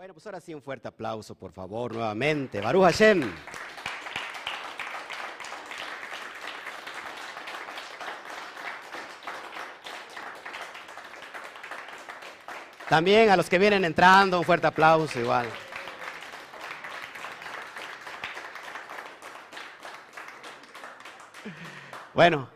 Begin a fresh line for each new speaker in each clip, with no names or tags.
Bueno, pues ahora sí un fuerte aplauso, por favor, nuevamente. Baruch Hashem. También a los que vienen entrando, un fuerte aplauso igual. Bueno,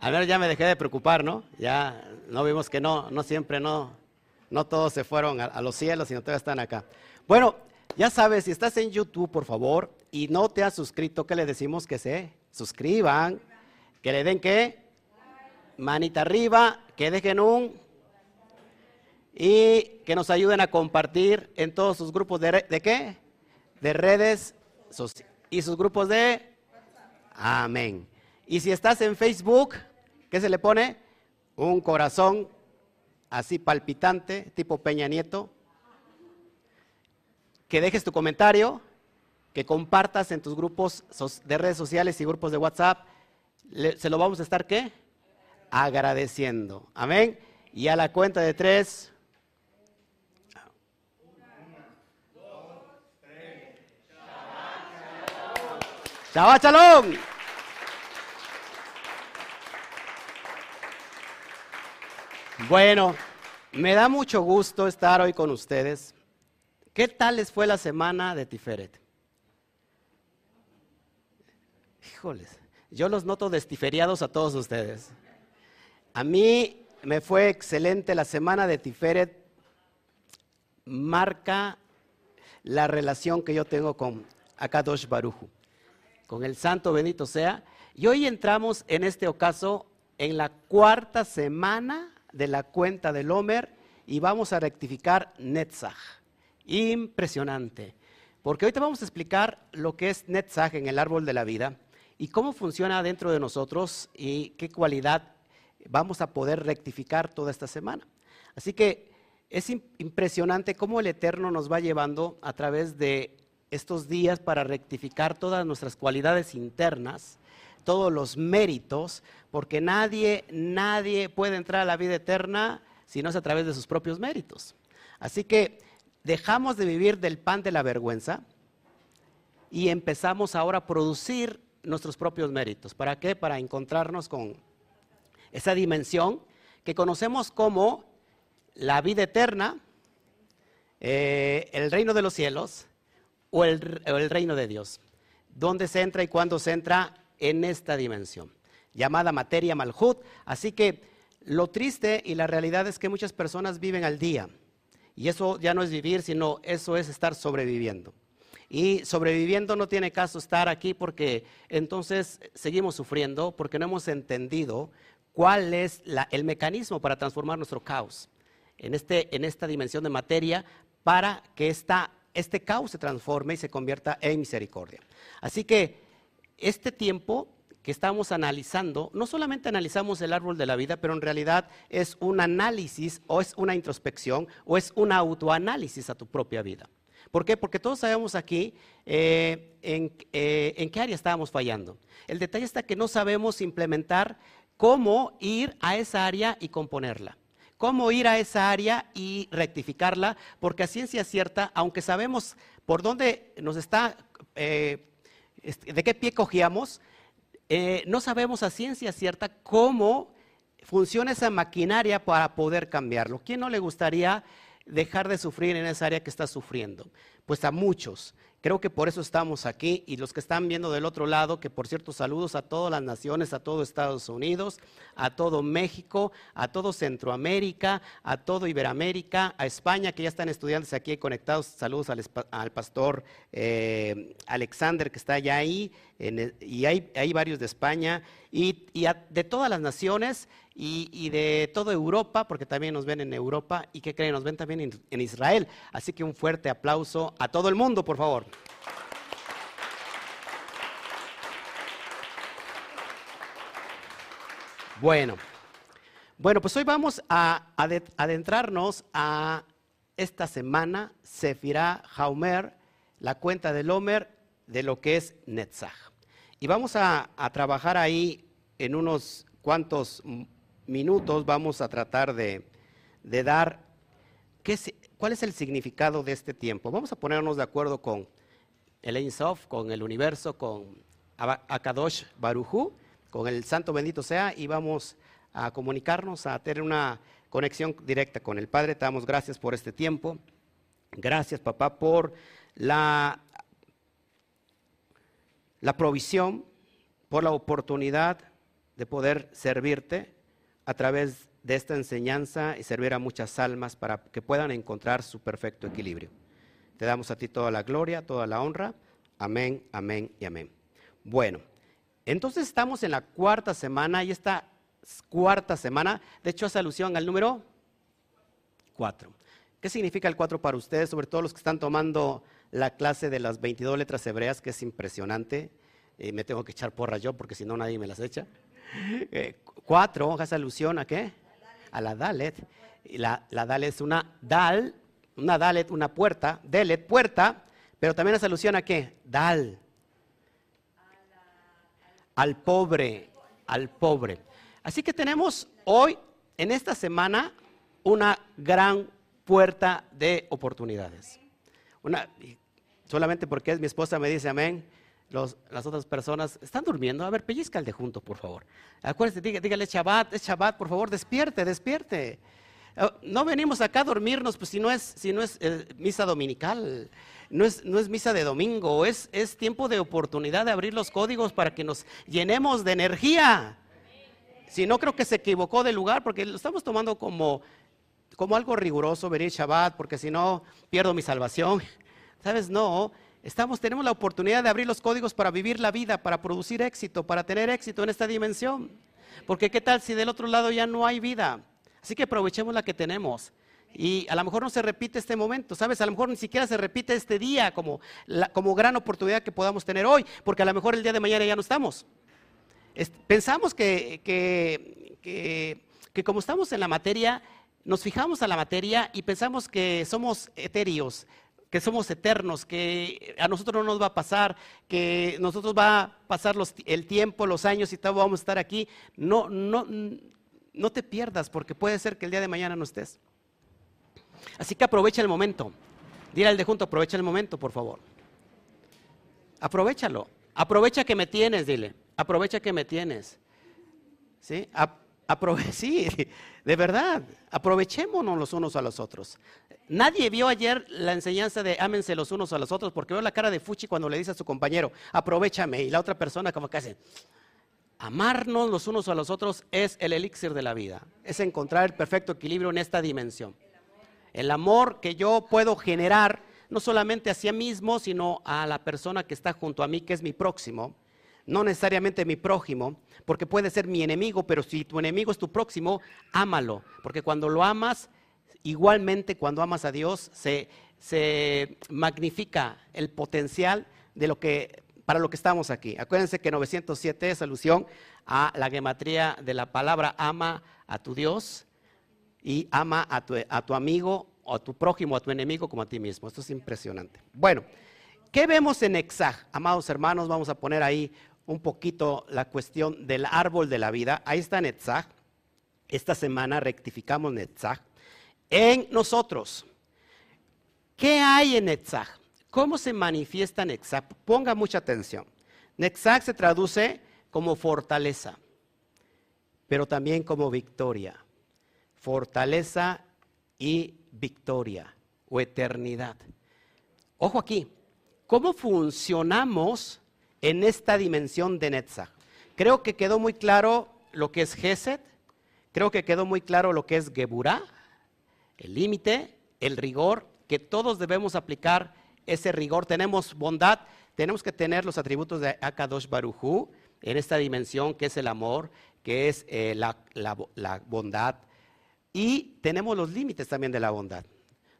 a ver, ya me dejé de preocupar, ¿no? Ya no vimos que no, no siempre, no, no todos se fueron a, los cielos, sino todavía están acá. Bueno, ya sabes, si estás en YouTube, por favor, y no te has suscrito, ¿qué le decimos? Que se suscriban, que le den qué? Manita arriba, que dejen un y que nos ayuden a compartir en todos sus grupos de, ¿de qué? De redes soci- y sus grupos de Amén. Y si estás en Facebook, ¿qué se le pone? Un corazón así palpitante, tipo Peña Nieto. Que dejes tu comentario, que compartas en tus grupos de redes sociales y grupos de WhatsApp. Se lo vamos a estar, ¿qué? Agradeciendo. Amén. Y a la cuenta de tres. Shabbat Shalom. Bueno, me da mucho gusto estar hoy con ustedes. ¿Qué tal les fue la semana de Tiferet? Híjoles, yo los noto destiferiados a todos ustedes. A mí me fue excelente la semana de Tiferet. Marca la relación que yo tengo con Akadosh Baruju, con el Santo bendito sea. Y hoy entramos en este ocaso en la cuarta semana de la cuenta del Homer y vamos a rectificar Netzach. Impresionante. Porque te vamos a explicar lo que es Netzach en el árbol de la vida y cómo funciona dentro de nosotros y qué cualidad vamos a poder rectificar toda esta semana. Así que es im- impresionante cómo el Eterno nos va llevando a través de estos días para rectificar todas nuestras cualidades internas, todos los méritos, porque nadie, nadie puede entrar a la vida eterna si no es a través de sus propios méritos. Así que dejamos de vivir del pan de la vergüenza y empezamos ahora a producir nuestros propios méritos. ¿Para qué? Para encontrarnos con esa dimensión que conocemos como la vida eterna, eh, el reino de los cielos o el, o el reino de Dios. ¿Dónde se entra y cuándo se entra en esta dimensión? Llamada materia malhut. Así que lo triste y la realidad es que muchas personas viven al día. Y eso ya no es vivir, sino eso es estar sobreviviendo. Y sobreviviendo no tiene caso estar aquí porque entonces seguimos sufriendo porque no hemos entendido cuál es el mecanismo para transformar nuestro caos en, este, en esta dimensión de materia para que esta, este caos se transforme y se convierta en misericordia. Así que este tiempo que estamos analizando, no solamente analizamos el árbol de la vida, pero en realidad es un análisis o es una introspección o es un autoanálisis a tu propia vida. ¿Por qué? Porque todos sabemos aquí eh, en, eh, en qué área estábamos fallando. El detalle está que no sabemos implementar cómo ir a esa área y componerla. Cómo ir a esa área y rectificarla, porque a ciencia cierta, aunque sabemos por dónde nos está, eh, de qué pie cogíamos, eh, no sabemos a ciencia cierta cómo funciona esa maquinaria para poder cambiarlo. ¿Quién no le gustaría dejar de sufrir en esa área que está sufriendo? Pues a muchos. Creo que por eso estamos aquí y los que están viendo del otro lado, que por cierto saludos a todas las naciones, a todo Estados Unidos, a todo México, a todo Centroamérica, a todo Iberoamérica, a España, que ya están estudiantes aquí conectados. Saludos al, al pastor eh, Alexander que está ya ahí, en y hay, hay varios de España, y, a- de todas las naciones y, de toda Europa, porque también nos ven en Europa, y que creen, nos ven también en Israel. Así que un fuerte aplauso a todo el mundo, por favor. Bueno, bueno, pues hoy vamos a ade- adentrarnos a esta semana, Sefirá Haumer, la cuenta del Homer de lo que es Netzach. Y vamos a, trabajar ahí en unos cuantos minutos, vamos a tratar de, dar qué, ¿cuál es el significado de este tiempo? Vamos a ponernos de acuerdo con el Ein Sof, con el universo, con Akadosh Baruchu, con el Santo bendito sea, y vamos a comunicarnos, a tener una conexión directa con el Padre. Te damos gracias por este tiempo. Gracias, papá, por la, la provisión, por la oportunidad de poder servirte a través de esta enseñanza y servir a muchas almas para que puedan encontrar su perfecto equilibrio. Te damos a ti toda la gloria, toda la honra. Amén, amén y amén. Bueno, entonces estamos en la cuarta semana y esta cuarta semana, de hecho hace alusión al número cuatro. ¿Qué significa el cuatro para ustedes, sobre todo los que están tomando la clase de las 22 letras hebreas, que es impresionante? Eh, me tengo que echar porra yo porque si no nadie me las echa. Eh, cuatro hace alusión a qué? A la Dalet. La, la Dalet es una Dal, una Dalet, una puerta, Delet, puerta, pero también hace alusión a qué? Dal. Al pobre, al pobre. Así que tenemos hoy, en esta semana, una gran puerta de oportunidades. Una, solamente porque mi esposa me dice amén, las otras personas están durmiendo. A ver, pellizca el de junto, por favor. Acuérdate, dígale, Shabbat, es Shabbat, por favor, despierte, despierte. Oh, no venimos acá a dormirnos, pues si no es, si no es eh, misa dominical, no es, no es misa de domingo, es, es tiempo de oportunidad de abrir los códigos para que nos llenemos de energía. Si no, creo que se equivocó de lugar porque lo estamos tomando como, como algo riguroso, venir Shabbat, porque si no, pierdo mi salvación. ¿Sabes? No, estamos, tenemos la oportunidad de abrir los códigos para vivir la vida, para producir éxito, para tener éxito en esta dimensión. Porque qué tal si del otro lado ya no hay vida. Así que aprovechemos la que tenemos. Y a lo mejor no se repite este momento, ¿sabes? A lo mejor ni siquiera se repite este día como, como gran oportunidad que podamos tener hoy, porque a lo mejor el día de mañana ya no estamos. pensamos que, que, que, como estamos en la materia, nos fijamos a la materia y pensamos que somos etéreos, que somos eternos, que a nosotros no nos va a pasar, que nosotros va a pasar el tiempo, los años y todo vamos a estar aquí. No, no, no te pierdas porque puede ser que el día de mañana no estés. Así que aprovecha el momento. Dile al de junto, aprovecha el momento, por favor. Aprovechalo. Aprovecha que me tienes, dile. Aprovecha que me tienes. ¿Sí? sí, de verdad. Aprovechémonos los unos a los otros. Nadie vio ayer la enseñanza de ámense los unos a los otros porque veo la cara de Fuchi cuando le dice a su compañero, aprovechame. Y la otra persona como que hace, Amarnos los unos a los otros es el elixir de la vida, es encontrar el perfecto equilibrio en esta dimensión. El amor que yo puedo generar, no solamente hacia mí mismo, sino a la persona que está junto a mí, que es mi próximo, no necesariamente mi prójimo, porque puede ser mi enemigo, pero si tu enemigo es tu próximo, ámalo, porque cuando lo amas, igualmente cuando amas a Dios, se, se magnifica el potencial de lo que para lo que estamos aquí. Acuérdense que 907 es alusión a la gematría de la palabra ama a tu Dios y ama a tu, amigo o a tu prójimo, a tu enemigo como a ti mismo. Esto es impresionante. Bueno, ¿qué vemos en Exaj? Amados hermanos, vamos a poner ahí un poquito la cuestión del árbol de la vida. Ahí está Netzach. Esta semana rectificamos Netzach. En nosotros. ¿Qué hay en Netzach? ¿Cómo se manifiesta Nexac? Ponga mucha atención. Nexac se traduce como fortaleza, pero también como victoria. Fortaleza y victoria o eternidad. Ojo aquí, ¿cómo funcionamos en esta dimensión de Netzach? Creo que quedó muy claro lo que es Geset, creo que quedó muy claro lo que es Geburah, el límite, el rigor que todos debemos aplicar ese rigor, tenemos bondad, tenemos que tener los atributos de Akadosh Barujú en esta dimensión que es el amor, que es eh, la, la bondad, y tenemos los límites también de la bondad.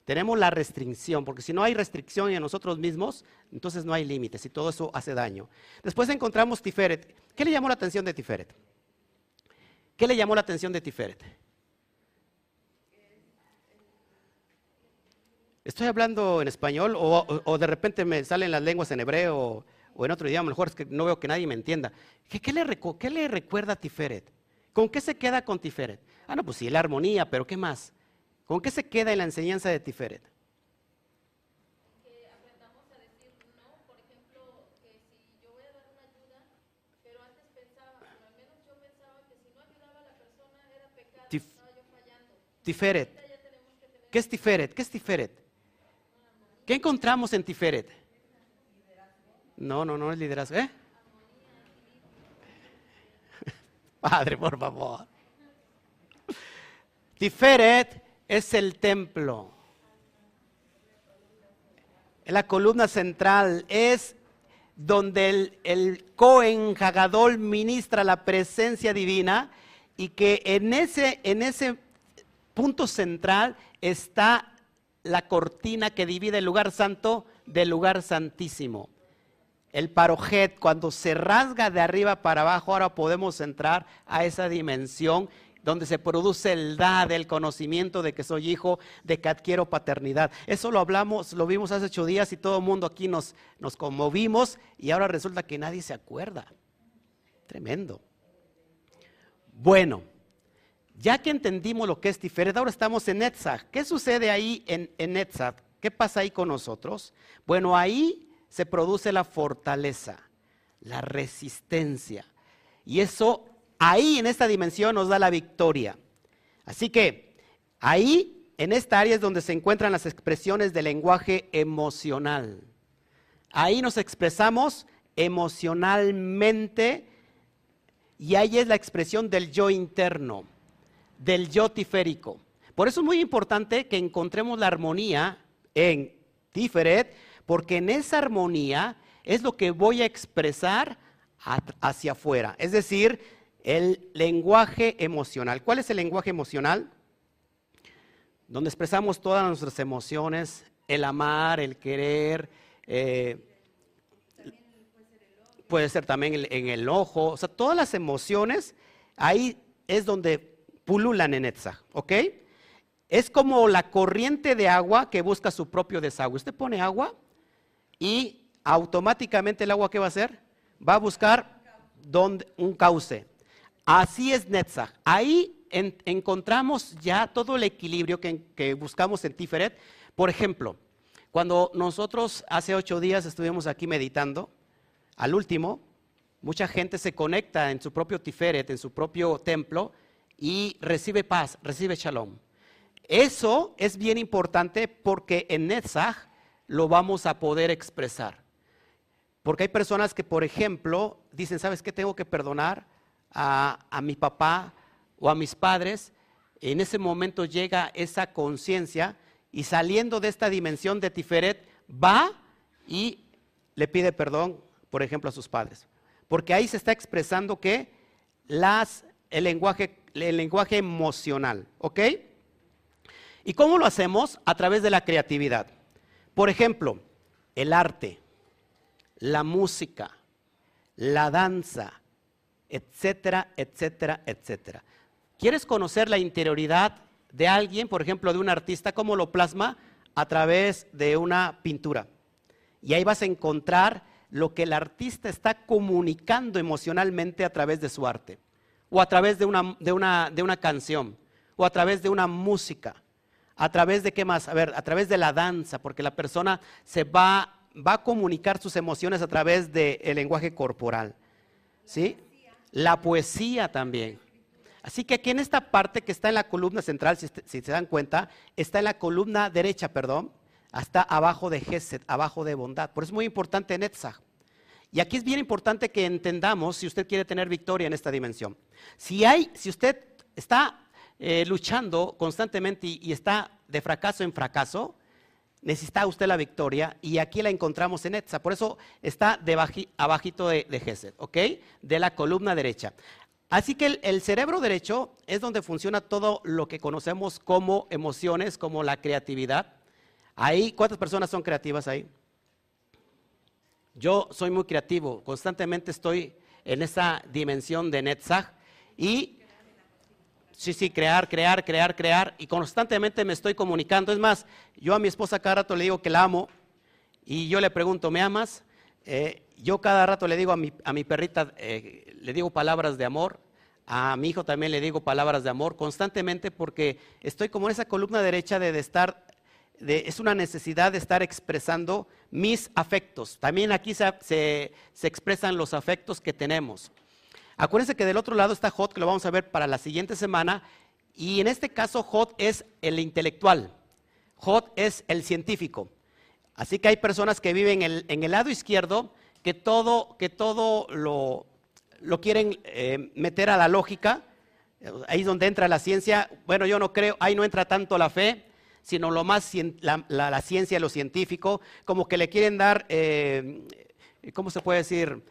Tenemos la restricción, porque si no hay restricción en nosotros mismos, entonces no hay límites y todo eso hace daño. Después encontramos Tiferet. ¿Qué le llamó la atención de Tiferet? ¿Qué le llamó la atención de Tiferet? ¿Estoy hablando en español o, o, o de repente me salen las lenguas en hebreo o, o, en otro idioma? A lo mejor es que no veo que nadie me entienda. ¿Qué, qué, le, qué le, recuerda a Tiferet? ¿Con qué se queda con Tiferet? Ah, no, pues sí, la armonía, pero ¿qué más? ¿Con qué se queda en la enseñanza de Tiferet? Tiferet. ¿Qué es Tiferet? ¿Qué es Tiferet? ¿Qué encontramos en Tiferet? No, no, no es liderazgo. ¿Eh? Padre, por favor. Tiferet es el templo. Es la columna central, es donde el, el Cohen Hagadol ministra la presencia divina y que en ese, en ese punto central está la cortina que divide el lugar santo del lugar santísimo. El parojet, cuando se rasga de arriba para abajo, ahora podemos entrar a esa dimensión donde se produce el da del conocimiento de que soy hijo, de que adquiero paternidad. Eso lo hablamos, lo vimos hace ocho días y todo el mundo aquí nos, nos conmovimos y ahora resulta que nadie se acuerda. Tremendo. Bueno, ya que entendimos lo que es Tiferet, ahora estamos en Netzach. ¿Qué sucede ahí en, en? ¿Qué pasa ahí con nosotros? Bueno, ahí se produce la fortaleza, la resistencia. Y eso ahí en esta dimensión nos da la victoria. Así que ahí, en esta área es donde se encuentran las expresiones del lenguaje emocional. Ahí nos expresamos emocionalmente y ahí es la expresión del yo interno, del yo tiférico. Por eso es muy importante que encontremos la armonía en Tiferet, porque en esa armonía es lo que voy a expresar hacia afuera. Es decir, el lenguaje emocional. ¿Cuál es el lenguaje emocional? Donde expresamos todas nuestras emociones, el amar, el querer, eh, puede ser también en el ojo, o sea, todas las emociones, ahí es donde pululan en Etzah, ¿ok? Es como la corriente de agua que busca su propio desagüe. Usted pone agua y automáticamente el agua, ¿qué va a hacer? Va a buscar donde, un cauce. Así es Netzach. Ahí encontramos ya todo el equilibrio que, buscamos en Tiferet. Por ejemplo, cuando nosotros hace ocho días estuvimos aquí meditando, al último, mucha gente se conecta en su propio Tiferet, en su propio templo, y recibe paz, recibe shalom. Eso es bien importante porque en Netzach lo vamos a poder expresar. Porque hay personas que, por ejemplo, dicen, ¿sabes qué? Tengo que perdonar a, mi papá o a mis padres, en ese momento llega esa conciencia y saliendo de esta dimensión de Tiferet, va y le pide perdón, por ejemplo, a sus padres. Porque ahí se está expresando que las, el, lenguaje, el lenguaje emocional, ¿ok? ¿Y cómo lo hacemos? A través de la creatividad. Por ejemplo, el arte, la música, la danza, etcétera, etcétera, etcétera. ¿Quieres conocer la interioridad de alguien, por ejemplo, de un artista, cómo lo plasma? A través de una pintura. Y ahí vas a encontrar lo que el artista está comunicando emocionalmente a través de su arte, o a través de una, de una, de una canción, o a través de una música, a través de qué más, a ver, a través de la danza, porque la persona se va, va a comunicar sus emociones a través del lenguaje corporal. ¿Sí? la poesía también. Así que aquí en esta parte que está en la columna central, si, se dan cuenta, está en la columna derecha, perdón, hasta abajo de Gesed, abajo de bondad. Por eso es muy importante Netzach. Y aquí es bien importante que entendamos si usted quiere tener victoria en esta dimensión. Si hay, si usted está eh, luchando constantemente y, está de fracaso en fracaso, necesita usted la victoria y aquí la encontramos en Etza. Por eso está abajito de, Gesed, ¿ok? De la columna derecha. Así que el, cerebro derecho es donde funciona todo lo que conocemos como emociones, como la creatividad. Ahí, ¿cuántas personas son creativas ahí? Yo soy muy creativo, constantemente estoy en esa dimensión de Netzach y Sí, sí, crear, crear, crear, crear. Y constantemente me estoy comunicando. Es más, yo a mi esposa cada rato le digo que la amo. Y yo le pregunto, ¿me amas? Eh, yo cada rato le digo a mi, a mi perrita, eh, le digo palabras de amor. A mi hijo también le digo palabras de amor constantemente porque estoy como en esa columna derecha de, estar, es una necesidad de estar expresando mis afectos. También aquí se, se expresan los afectos que tenemos. Acuérdense que del otro lado está Hot, que lo vamos a ver para la siguiente semana, Y en este caso, Jod es el intelectual. Jod es el científico. Así que hay personas que viven en el, lado izquierdo que todo, que todo lo, lo quieren eh, meter a la lógica. Ahí es donde entra la ciencia. Bueno, yo no creo, ahí no entra tanto la fe, sino lo más la, la, ciencia, lo científico, como que le quieren dar, eh, ¿cómo se puede decir?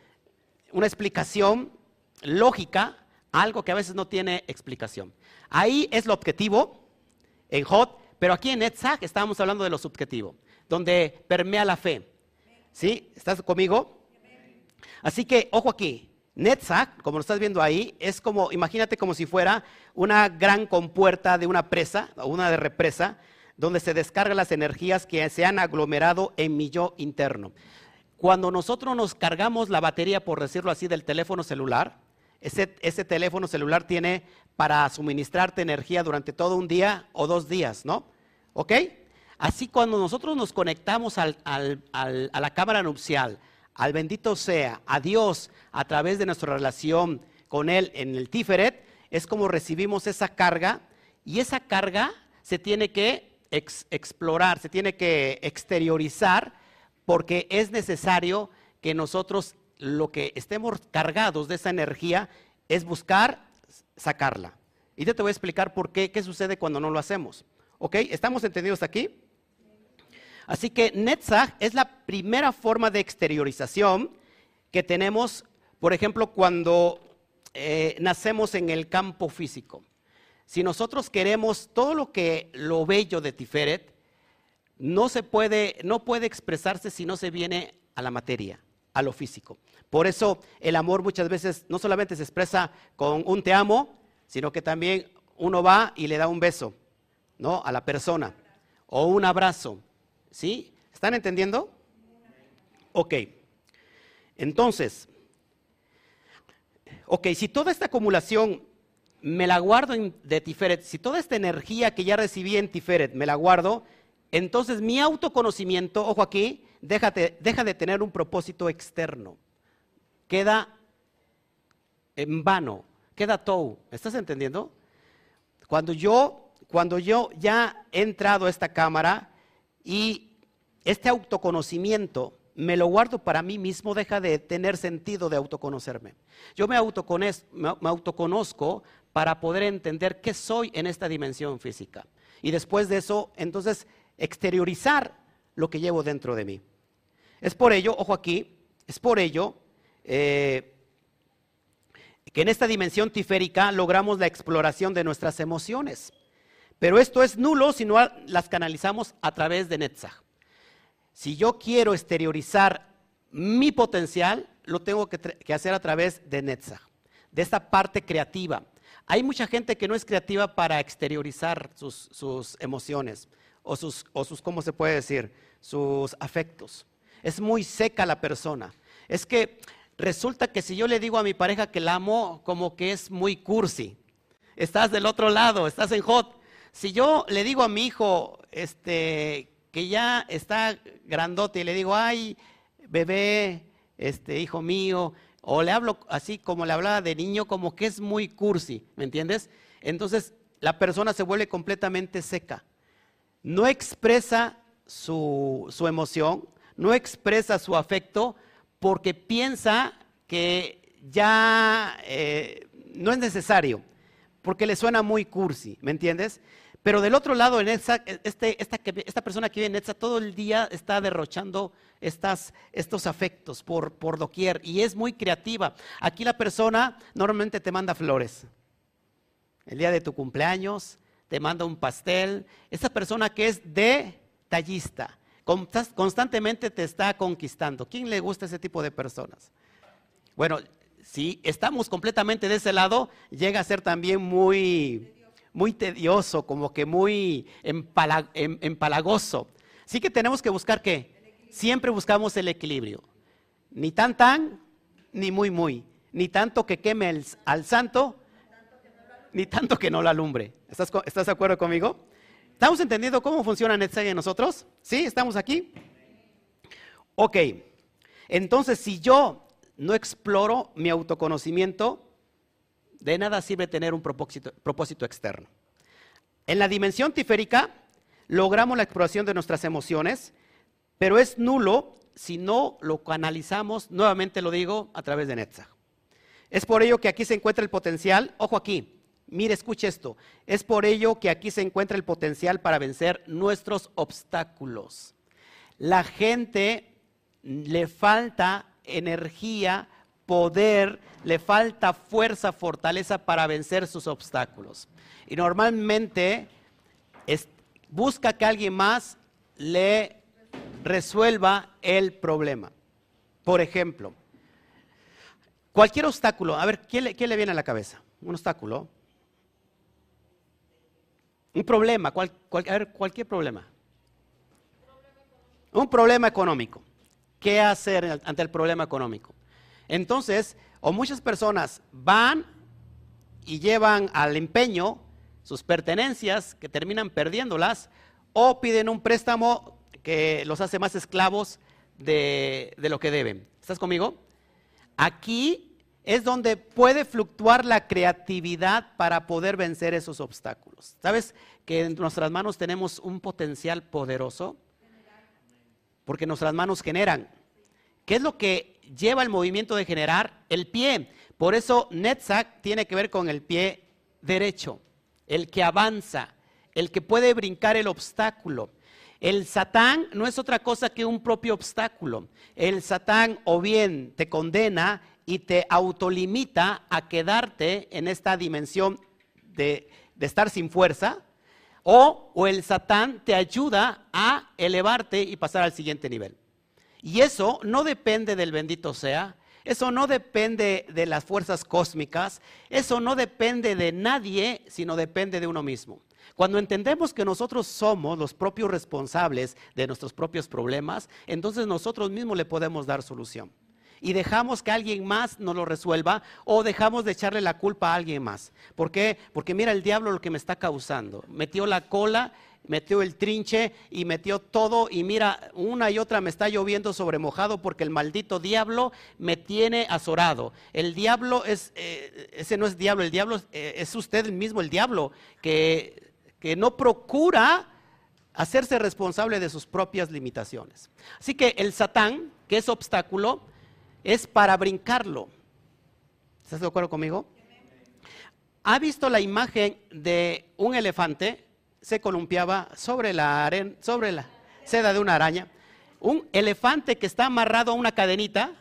Una explicación lógica algo que a veces no tiene explicación. Ahí es lo objetivo en Hot, pero aquí en Netzach estábamos hablando de lo subjetivo, donde permea la fe. ¿Sí? ¿Estás conmigo? Así que, ojo aquí, Netzach, como lo estás viendo ahí, es como, imagínate como si fuera una gran compuerta de una presa, una de represa, donde se descargan las energías que se han aglomerado en mi yo interno. Cuando nosotros nos cargamos la batería, por decirlo así, del teléfono celular, ese, ese, teléfono celular tiene para suministrarte energía durante todo un día o dos días, ¿no? ¿Ok? Así cuando nosotros nos conectamos a la cámara nupcial, al bendito sea, a Dios, a través de nuestra relación con Él en el Tiferet, es como recibimos esa carga y esa carga se tiene que explorar, se tiene que exteriorizar porque es necesario que nosotros lo que estemos cargados de esa energía es buscar sacarla. Y yo te voy a explicar por qué, qué sucede cuando no lo hacemos. ¿Ok? ¿Estamos entendidos aquí? Así que Netzach es la primera forma de exteriorización que tenemos, por ejemplo, cuando eh, nacemos en el campo físico. Si nosotros queremos todo lo que lo bello de Tiferet, no se puede, no puede expresarse si no se viene a la materia, a lo físico. Por eso el amor muchas veces no solamente se expresa con un te amo, sino que también uno va y le da un beso, ¿no? A la persona o un abrazo, ¿sí? ¿Están entendiendo? Ok. Entonces, ok, si toda esta acumulación me la guardo de Tiferet, si toda esta energía que ya recibí en Tiferet me la guardo, entonces mi autoconocimiento, ojo aquí, deja de tener un propósito externo. Queda en vano, queda todo. ¿Estás entendiendo? Cuando yo, cuando yo ya he entrado a esta cámara y este autoconocimiento me lo guardo para mí mismo, deja de tener sentido de autoconocerme. Yo me autoconozco para poder entender qué soy en esta dimensión física. Y después de eso, entonces, exteriorizar lo que llevo dentro de mí. Es por ello, ojo aquí, es por ello eh, que en esta dimensión tiférica logramos la exploración de nuestras emociones. Pero esto es nulo si no las canalizamos a través de Netzach. Si yo quiero exteriorizar mi potencial, lo tengo que, hacer a través de Netzach, de esta parte creativa. Hay mucha gente que no es creativa para exteriorizar sus, emociones o sus, o sus, ¿cómo se puede decir? Sus afectos. Es muy seca la persona. Es que resulta que si yo le digo a mi pareja que la amo, como que es muy cursi. Estás del otro lado, estás en hot. Si yo le digo a mi hijo, este, que ya está grandote y le digo, ay, bebé, este, hijo mío, o le hablo así como le hablaba de niño, como que es muy cursi, ¿me entiendes? Entonces la persona se vuelve completamente seca. No expresa su, su emoción, no expresa su afecto, porque piensa que ya eh, no es necesario, porque le suena muy cursi, ¿me entiendes? Pero del otro lado, en esa, este, esta, esta, persona que vive en esa todo el día está derrochando estas, estos afectos por, por doquier y es muy creativa. Aquí la persona normalmente te manda flores. El día de tu cumpleaños te manda un pastel. Esa persona que es detallista, constantemente te está conquistando. ¿Quién le gusta ese tipo de personas? Bueno, si estamos completamente de ese lado, llega a ser también muy, muy tedioso, como que muy em, empalagoso. Así que tenemos que buscar qué? Siempre buscamos el equilibrio. Ni tan tan, ni muy muy. Ni tanto que queme al santo, ni tanto que no lo alumbre. ¿Estás, ¿Estás de acuerdo conmigo? ¿Estamos entendiendo cómo funciona NetSag en nosotros? ¿Sí? ¿Estamos aquí? Ok. Entonces, si yo no exploro mi autoconocimiento, de nada sirve tener un propósito, externo. En la dimensión tiférica logramos la exploración de nuestras emociones, pero es nulo si no lo canalizamos, nuevamente lo digo, a través de Netzach. Es por ello que aquí se encuentra el potencial, ojo aquí, mire, escuche esto, es por ello que aquí se encuentra el potencial para vencer nuestros obstáculos. La gente le falta energía, poder, le falta fuerza, fortaleza para vencer sus obstáculos. Y normalmente busca que alguien más le resuelva el problema. Por ejemplo, cualquier obstáculo, a ver, ¿qué le, viene a la cabeza? Un obstáculo. Un problema, a ver, cualquier problema. Un problema económico. ¿Qué hacer ante el problema económico? Entonces, o muchas personas van y llevan al empeño sus pertenencias que terminan perdiéndolas, o piden un préstamo que los hace más esclavos de, lo que deben. ¿Estás conmigo? Aquí es donde puede fluctuar la creatividad para poder vencer esos obstáculos. ¿Sabes que en nuestras manos tenemos un potencial poderoso? Porque nuestras manos generan. ¿Qué es lo que lleva el movimiento de generar? El pie. Por eso Netzach tiene que ver con el pie derecho, el que avanza, el que puede brincar el obstáculo. El Satán no es otra cosa que un propio obstáculo. El Satán o bien te condena y te autolimita a quedarte en esta dimensión de, estar sin fuerza, o, o el Satán te ayuda a elevarte y pasar al siguiente nivel. Y eso no depende del bendito sea, eso no depende de las fuerzas cósmicas, eso no depende de nadie, sino depende de uno mismo. Cuando entendemos que nosotros somos los propios responsables de nuestros propios problemas, entonces nosotros mismos le podemos dar solución. Y dejamos que alguien más nos lo resuelva o dejamos de echarle la culpa a alguien más. ¿Por qué? Porque mira el diablo lo que me está causando. Metió la cola metió el trinche y metió todo y mira, una y otra me está lloviendo sobre mojado porque el maldito diablo me tiene azorado. El diablo es, eh, ese no es diablo, el diablo eh, es usted mismo, el diablo, que que no procura hacerse responsable de sus propias limitaciones. Así que el Satán, que es obstáculo, es para brincarlo. ¿Estás de acuerdo conmigo? ¿Ha visto la imagen de un elefante? Se columpiaba sobre la, arena, sobre la seda de una araña. Un elefante que está amarrado a una cadenita,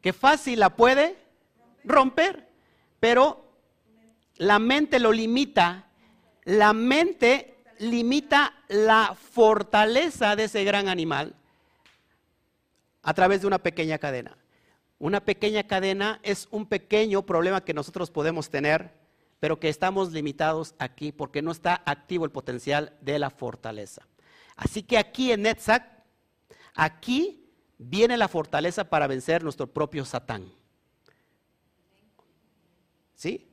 que fácil la puede romper, pero la mente lo limita la mente limita la fortaleza de ese gran animal a través de una pequeña cadena. Una pequeña cadena es un pequeño problema que nosotros podemos tener, pero que estamos limitados aquí porque no está activo el potencial de la fortaleza. Así que aquí en Netzach, aquí viene la fortaleza para vencer nuestro propio Satán. ¿Sí?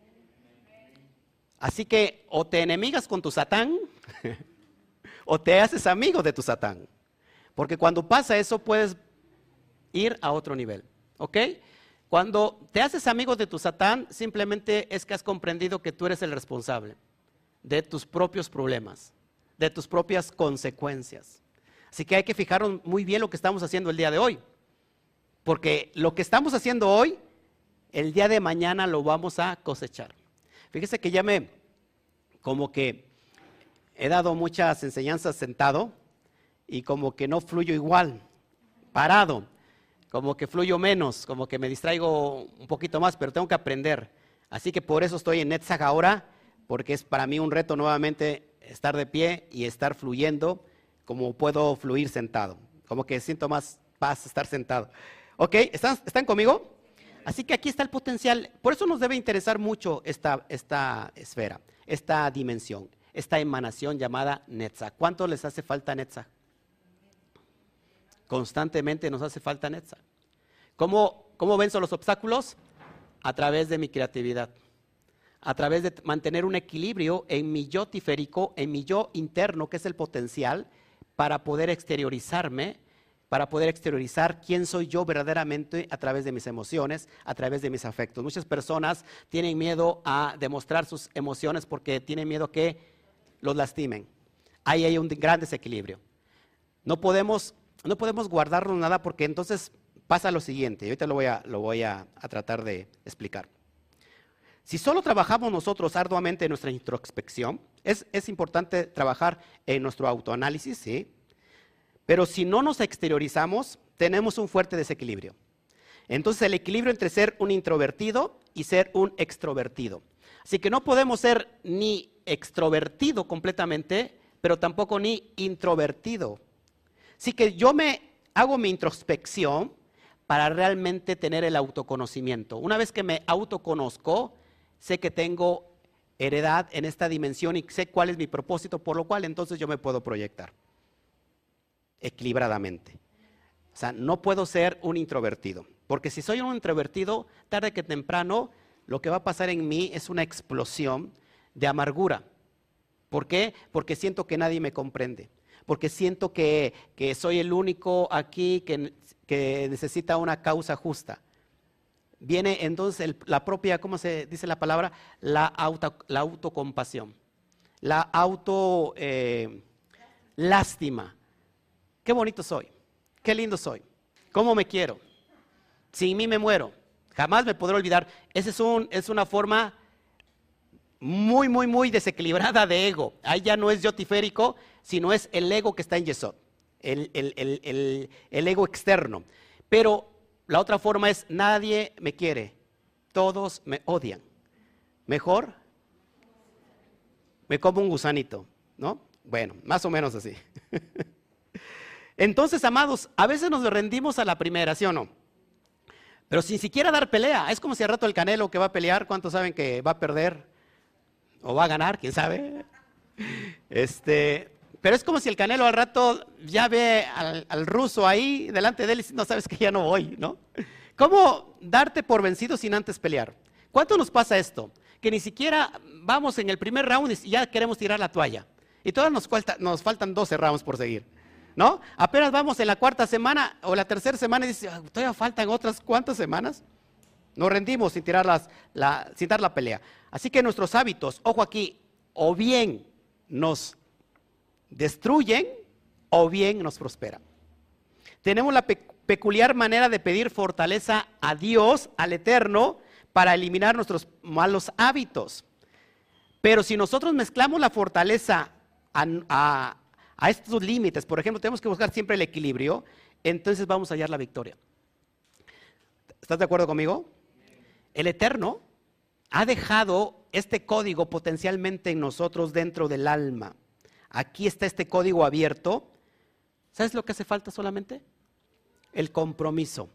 Así que o te enemigas con tu Satán o te haces amigo de tu Satán. Porque cuando pasa eso puedes ir a otro nivel. ¿Ok? Cuando te haces amigo de tu Satán, simplemente es que has comprendido que tú eres el responsable de tus propios problemas, de tus propias consecuencias. Así que hay que fijarnos muy bien lo que estamos haciendo el día de hoy. Porque lo que estamos haciendo hoy, el día de mañana lo vamos a cosechar. Fíjese que ya me, como que he dado muchas enseñanzas sentado y como que no fluyo igual, parado, como que fluyo menos, como que me distraigo un poquito más, pero tengo que aprender. Así que por eso estoy en Netzach ahora, porque es para mí un reto nuevamente estar de pie y estar fluyendo como puedo fluir sentado. Como que siento más paz estar sentado. ¿Ok? ¿Están, ¿están conmigo? Así que aquí está el potencial. Por eso nos debe interesar mucho esta, esta esfera, esta dimensión, esta emanación llamada Netzach. ¿Cuánto les hace falta Netzach? Constantemente nos hace falta Netzach. ¿Cómo, ¿Cómo venzo los obstáculos? A través de mi creatividad. A través de mantener un equilibrio en mi yo tiférico, en mi yo interno, que es el potencial, para poder exteriorizarme para poder exteriorizar quién soy yo verdaderamente a través de mis emociones, a través de mis afectos. Muchas personas tienen miedo a demostrar sus emociones porque tienen miedo que los lastimen. Ahí hay un gran desequilibrio. No podemos, no podemos guardarnos nada porque entonces pasa lo siguiente, y ahorita lo voy a, lo voy a, tratar de explicar. Si solo trabajamos nosotros arduamente en nuestra introspección, es, es importante trabajar en nuestro autoanálisis, ¿sí? Pero si no nos exteriorizamos, tenemos un fuerte desequilibrio. Entonces el equilibrio entre ser un introvertido y ser un extrovertido. Así que no podemos ser ni extrovertido completamente, pero tampoco ni introvertido. Así que yo me hago mi introspección para realmente tener el autoconocimiento. Una vez que me autoconozco, sé que tengo heredad en esta dimensión y sé cuál es mi propósito, por lo cual entonces yo me puedo proyectar equilibradamente. O sea, no puedo ser un introvertido, porque si soy un introvertido, tarde que temprano, lo que va a pasar en mí es una explosión de amargura. ¿Por qué? Porque siento que nadie me comprende, porque siento que, soy el único aquí que, necesita una causa justa. Viene entonces la propia, ¿cómo se dice la palabra? La, auto, la autocompasión, la auto eh, lástima Qué bonito soy, qué lindo soy, cómo me quiero. Sin mí me muero, jamás me podré olvidar. Esa es, un, es una forma muy, muy, muy desequilibrada de ego. Ahí ya no es yo tiférico, sino es el ego que está en Yesod, el, el ego externo. Pero la otra forma es nadie me quiere, todos me odian. Mejor me como un gusanito, ¿no? Bueno, más o menos así. Entonces, amados, a veces nos rendimos a la primera, ¿sí o no? Pero sin siquiera dar pelea. Es como si al rato el Canelo que va a pelear, ¿cuántos saben que va a perder? ¿O va a ganar? ¿Quién sabe? Este, pero es como si el Canelo al rato ya ve al, ruso ahí delante de él y no sabes que ya no voy, ¿no? ¿Cómo darte por vencido sin antes pelear? ¿Cuánto nos pasa esto? Que ni siquiera vamos en el primer round y ya queremos tirar la toalla. Y todavía nos, faltan 12 rounds por seguir. ¿no? Apenas vamos en la cuarta semana o la tercera semana y dice, ah, todavía faltan otras cuantas semanas. Nos rendimos sin tirar, la, sin dar la pelea. Así que nuestros hábitos, ojo aquí, o bien nos destruyen o bien nos prosperan. Tenemos la peculiar manera de pedir fortaleza a Dios, al Eterno, para eliminar nuestros malos hábitos. Pero si nosotros mezclamos la fortaleza a, a estos límites, por ejemplo, tenemos que buscar siempre el equilibrio, entonces vamos a hallar la victoria. ¿Estás de acuerdo conmigo? El Eterno ha dejado este código potencialmente en nosotros dentro del alma. Aquí está este código abierto. ¿Sabes lo que hace falta solamente? El compromiso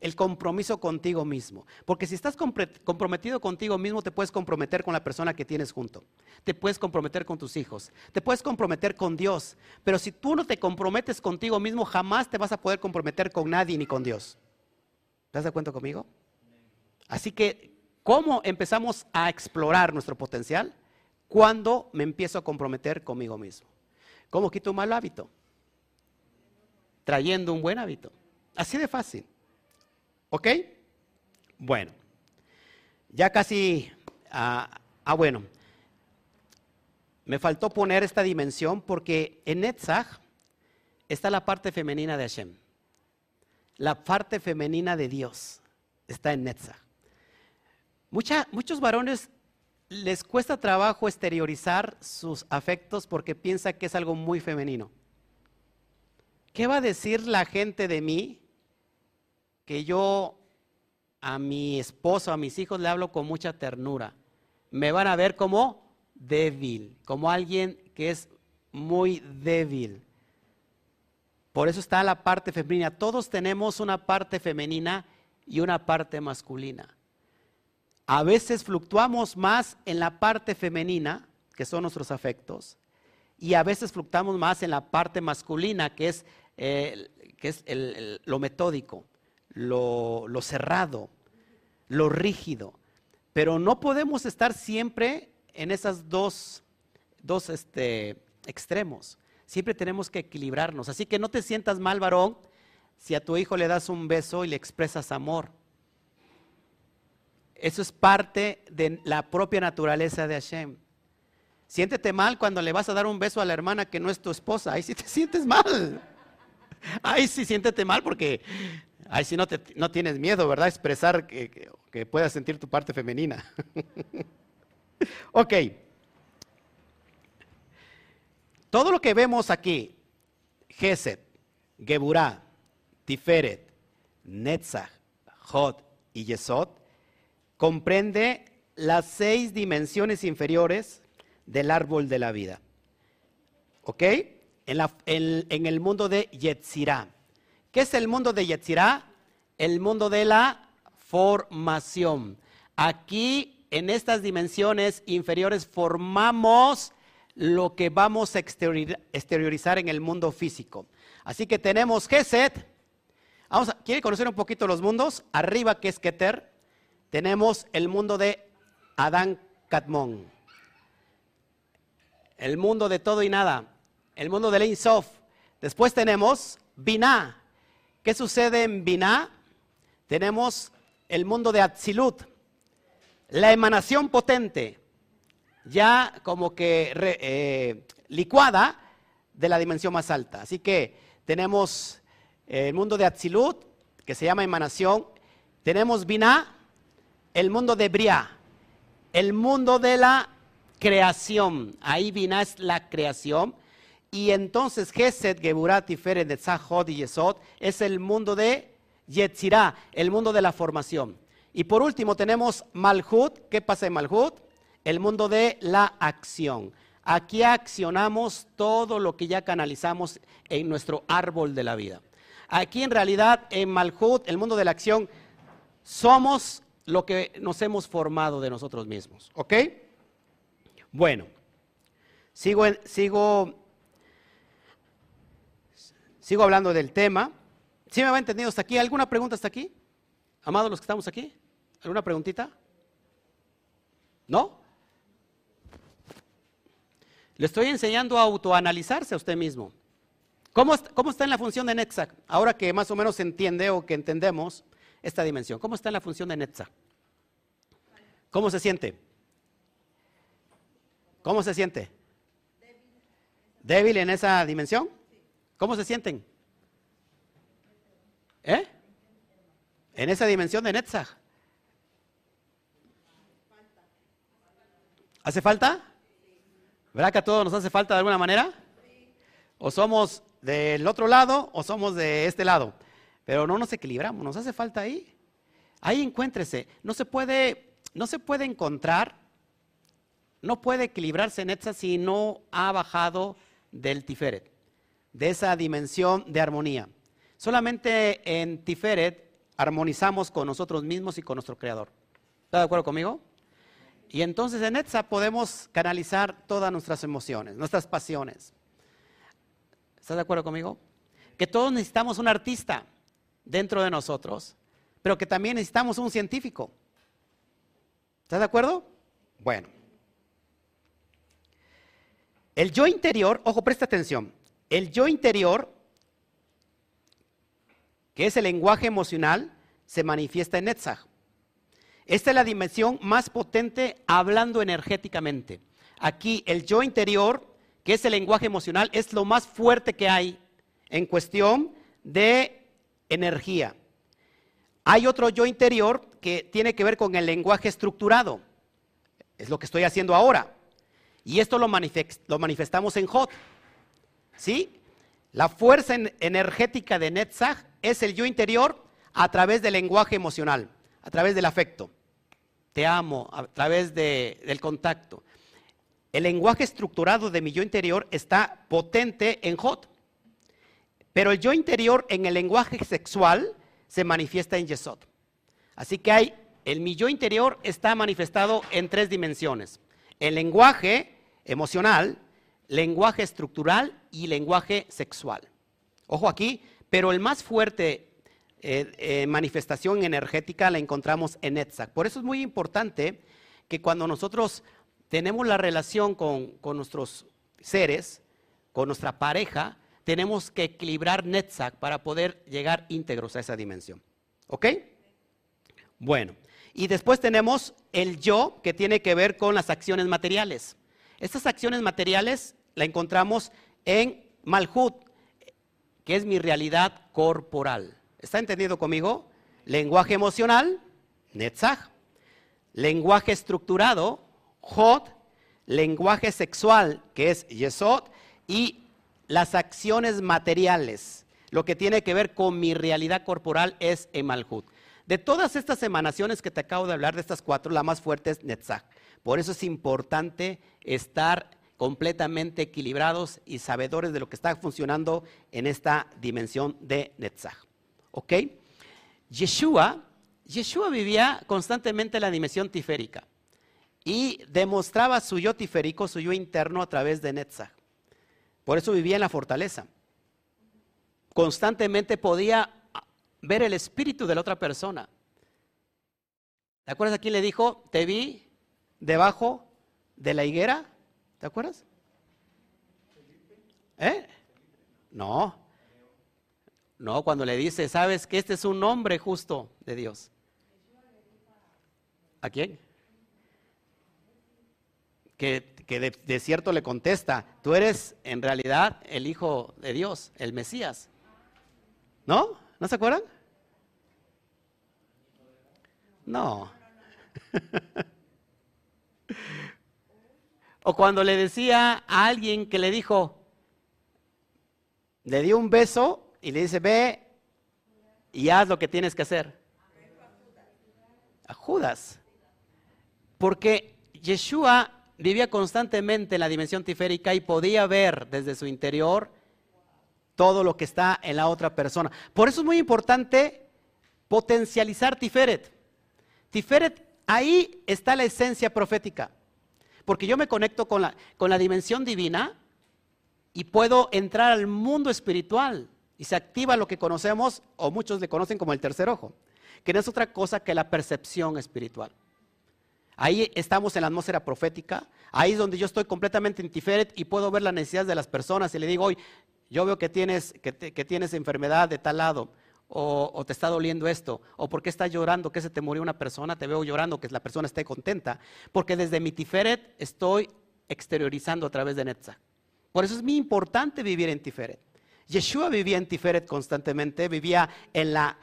el compromiso contigo mismo. Porque si estás comprometido contigo mismo, te puedes comprometer con la persona que tienes junto. Te puedes comprometer con tus hijos. Te puedes comprometer con Dios. Pero si tú no te comprometes contigo mismo, jamás te vas a poder comprometer con nadie ni con Dios. ¿Te das cuenta conmigo? Así que, ¿cómo empezamos a explorar nuestro potencial? Cuando me empiezo a comprometer conmigo mismo. ¿Cómo quito un mal hábito? Trayendo un buen hábito. Así de fácil. ¿Ok? Bueno, ya casi, ah, ah, bueno, me faltó poner esta dimensión porque en Netzach está la parte femenina de Hashem. La parte femenina de Dios está en Netzach. Muchos varones les cuesta trabajo exteriorizar sus afectos porque piensa que es algo muy femenino. ¿Qué va a decir la gente de mí que yo a mi esposo, a mis hijos le hablo con mucha ternura. Me van a ver como débil, como alguien que es muy débil. Por eso está la parte femenina. Todos tenemos una parte femenina y una parte masculina. A veces fluctuamos más en la parte femenina, que son nuestros afectos, y a veces fluctuamos más en la parte masculina, que es, eh, que es lo metódico lo, cerrado, lo rígido. Pero no podemos estar siempre en esos dos, dos este, extremos. Siempre tenemos que equilibrarnos. Así que no te sientas mal, varón, si a tu hijo le das un beso y le expresas amor. Eso es parte de la propia naturaleza de Hashem. Siéntete mal cuando le vas a dar un beso a la hermana que no es tu esposa. Ahí sí te sientes mal. Ahí sí siéntete mal porque ahí sí no, no tienes miedo, ¿verdad? Expresar que, que puedas sentir tu parte femenina. ok. Todo lo que vemos aquí, Geset, Geburah, Tiferet, Netzach, Hod y Yesod, comprende las seis dimensiones inferiores del árbol de la vida. ¿Ok? En, el mundo de Yetzirah. ¿Qué es el mundo de Yetzirah? El mundo de la formación. Aquí, en estas dimensiones inferiores, formamos lo que vamos a exteriorizar en el mundo físico. Así que tenemos Geset. Vamos ¿Quiere conocer un poquito los mundos? Arriba, que es Keter, tenemos el mundo de Adán Katmon. El mundo de todo y nada. El mundo de Ein Sof. Después tenemos Binah. ¿Qué sucede en Binah? Tenemos el mundo de Atzilut. La emanación potente ya como que eh, licuada de la dimensión más alta. Así que tenemos el mundo de Atzilut, que se llama emanación, tenemos Binah, el mundo de Bria, el mundo de la creación. Ahí Binah es la creación. Y entonces Geset, Geburat, Tiferet, Netzahot y Yesod es el mundo de Yetzirah, el mundo de la formación. Y por último tenemos Malhut. ¿Qué pasa en Malhut? el mundo de la acción. Aquí accionamos todo lo que ya canalizamos en nuestro árbol de la vida. Aquí en realidad en Malhut, el mundo de la acción, somos lo que nos hemos formado de nosotros mismos. ¿Ok? Bueno, sigo, sigo, sigo hablando del tema. ¿Sí me va entendido hasta aquí? ¿Alguna pregunta hasta aquí? Amados los que estamos aquí, ¿alguna preguntita? ¿No? Le estoy enseñando a autoanalizarse a usted mismo. ¿Cómo, está en la función de Netzach? Ahora que más o menos se entiende o que entendemos esta dimensión. ¿Cómo está en la función de Netzach? ¿Cómo se siente? ¿Cómo se siente? ¿Débil en esa dimensión? ¿Cómo se sienten? ¿Eh? En esa dimensión de Netzach. ¿Hace falta? ¿Verdad que a todos nos hace falta de alguna manera? O somos del otro lado o somos de este lado. Pero no nos equilibramos, nos hace falta ahí. Ahí encuéntrese. No se puede, no se puede encontrar, no puede equilibrarse en Etza si no ha bajado del Tiferet, de esa dimensión de armonía. Solamente en Tiferet armonizamos con nosotros mismos y con nuestro Creador. ¿Está de acuerdo conmigo? Y entonces en Etza podemos canalizar todas nuestras emociones, nuestras pasiones. ¿Estás de acuerdo conmigo? Que todos necesitamos un artista dentro de nosotros, pero que también necesitamos un científico. ¿Estás de acuerdo? Bueno. El yo interior, ojo, presta atención. El yo interior, que es el lenguaje emocional, se manifiesta en Netzach. Esta es la dimensión más potente hablando energéticamente. Aquí el yo interior, que es el lenguaje emocional, es lo más fuerte que hay en cuestión de energía. Hay otro yo interior que tiene que ver con el lenguaje estructurado. Es lo que estoy haciendo ahora. Y esto lo, manifestamos en Hot. ¿Sí? La fuerza energética de Netzach es el yo interior a través del lenguaje emocional, a través del afecto te amo a través del contacto. El lenguaje estructurado de mi yo interior está potente en Hot. Pero el yo interior en el lenguaje sexual se manifiesta en Yesod. Así que hay, el mi yo interior está manifestado en tres dimensiones. El lenguaje emocional, lenguaje estructural y lenguaje sexual. Ojo aquí, pero el más fuerte eh, eh, manifestación energética la encontramos en Netzach. Por eso es muy importante que cuando nosotros tenemos la relación con, nuestros seres, con nuestra pareja, tenemos que equilibrar Netzach para poder llegar íntegros a esa dimensión. ¿Ok? Bueno, y después tenemos el yo que tiene que ver con las acciones materiales. Estas acciones materiales la encontramos en Malhut, que es mi realidad corporal. ¿Está entendido conmigo? Lenguaje emocional, Netzach. Lenguaje estructurado, Hod. Lenguaje sexual, que es Yesod. Y las acciones materiales, lo que tiene que ver con mi realidad corporal es Emalhut. De todas estas emanaciones que te acabo de hablar, de estas cuatro, la más fuerte es Netzach. Por eso es importante estar completamente equilibrados y sabedores de lo que está funcionando en esta dimensión de Netzach. ¿Ok? Yeshua, Yeshua vivía constantemente en la dimensión tiférica y demostraba su yo tiférico, su yo interno a través de Netzach. Por eso vivía en la fortaleza. Constantemente podía ver el espíritu de la otra persona. ¿Te acuerdas a quién le dijo? Te vi debajo de la higuera. ¿Te acuerdas? ¿Eh? No. No, cuando le dice, sabes que este es un hombre justo de Dios. ¿A quién? Que que de, cierto le contesta, tú eres en realidad el Hijo de Dios, el Mesías. ¿No? ¿No se acuerdan? No. o cuando le decía a alguien que le dijo, le dio un beso y le dice, ve y haz lo que tienes que hacer. A Judas. Porque Yeshua vivía constantemente en la dimensión tiférica y podía ver desde su interior todo lo que está en la otra persona. Por eso es muy importante potencializar Tiferet. Tiferet, ahí está la esencia profética. Porque yo me conecto con la, con la dimensión divina y puedo entrar al mundo espiritual y se activa lo que conocemos, o muchos le conocen como el tercer ojo, que no es otra cosa que la percepción espiritual. Ahí estamos en la atmósfera profética. Ahí es donde yo estoy completamente en Tiferet y puedo ver las necesidades de las personas. Y le digo, hoy, yo veo que tienes, que, tienes enfermedad de tal lado. O, te está doliendo esto, o por qué estás llorando, que se te murió una persona, te veo llorando, que la persona esté contenta, porque desde mi Tiferet estoy exteriorizando a través de Netza. Por eso es muy importante vivir en Tiferet. Yeshua vivía en Tiferet constantemente, vivía en la